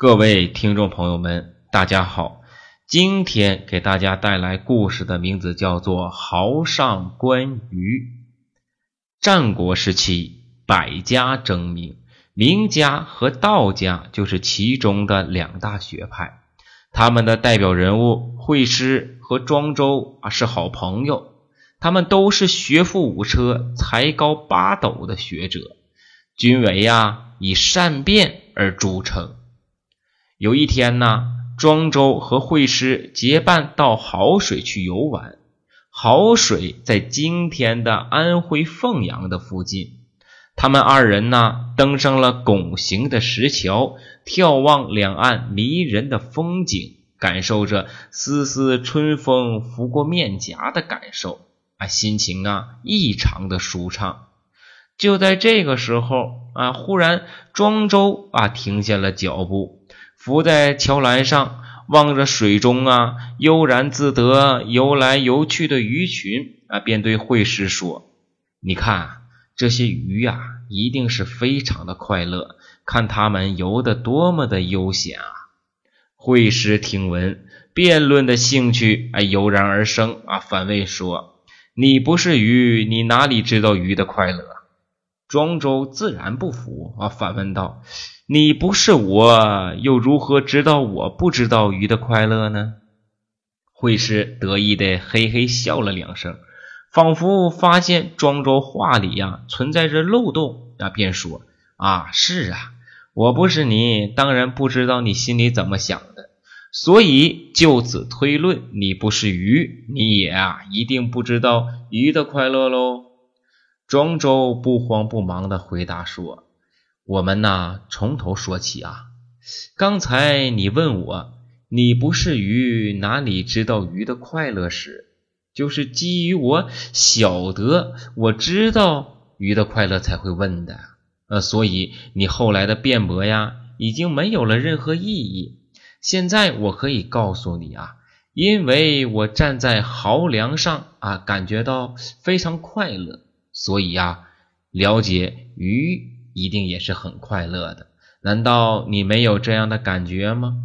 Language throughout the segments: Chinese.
各位听众朋友们，大家好！今天给大家带来故事的名字叫做《豪上观鱼》。战国时期，百家争鸣，名家和道家就是其中的两大学派。他们的代表人物惠施和庄周啊是好朋友，他们都是学富五车、才高八斗的学者，均为呀以善辩而著称。有一天呢，庄周和惠施结伴到濠水去游玩。濠水在今天的安徽凤阳的附近。他们二人呢，登上了拱形的石桥，眺望两岸迷人的风景，感受着丝丝春风拂过面颊的感受啊，心情啊异常的舒畅。就在这个时候啊，忽然庄周啊停下了脚步。伏在桥栏上，望着水中啊悠然自得、游来游去的鱼群啊，便对惠施说：“你看这些鱼呀，一定是非常的快乐。看它们游得多么的悠闲啊！”惠施听闻，辩论的兴趣啊油然而生啊，反问说：“你不是鱼，你哪里知道鱼的快乐？”庄周自然不服啊，反问道。你不是我，又如何知道我不知道鱼的快乐呢？惠施得意的嘿嘿笑了两声，仿佛发现庄周话里呀存在着漏洞，啊，便说：“啊，是啊，我不是你，当然不知道你心里怎么想的，所以就此推论，你不是鱼，你也啊一定不知道鱼的快乐喽。”庄周不慌不忙的回答说。我们呐，从头说起啊。刚才你问我，你不是鱼，哪里知道鱼的快乐时，就是基于我晓得，我知道鱼的快乐才会问的。呃，所以你后来的辩驳呀，已经没有了任何意义。现在我可以告诉你啊，因为我站在濠梁上啊，感觉到非常快乐，所以呀，了解鱼。一定也是很快乐的，难道你没有这样的感觉吗？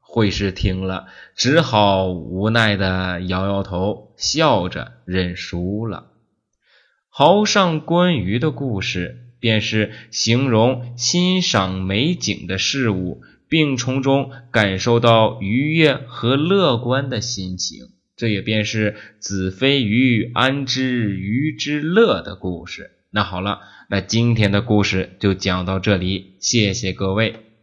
惠施听了，只好无奈的摇摇头，笑着认输了。濠上观鱼的故事，便是形容欣赏美景的事物，并从中感受到愉悦和乐观的心情。这也便是子非鱼，安知鱼之乐的故事。那好了，那今天的故事就讲到这里，谢谢各位。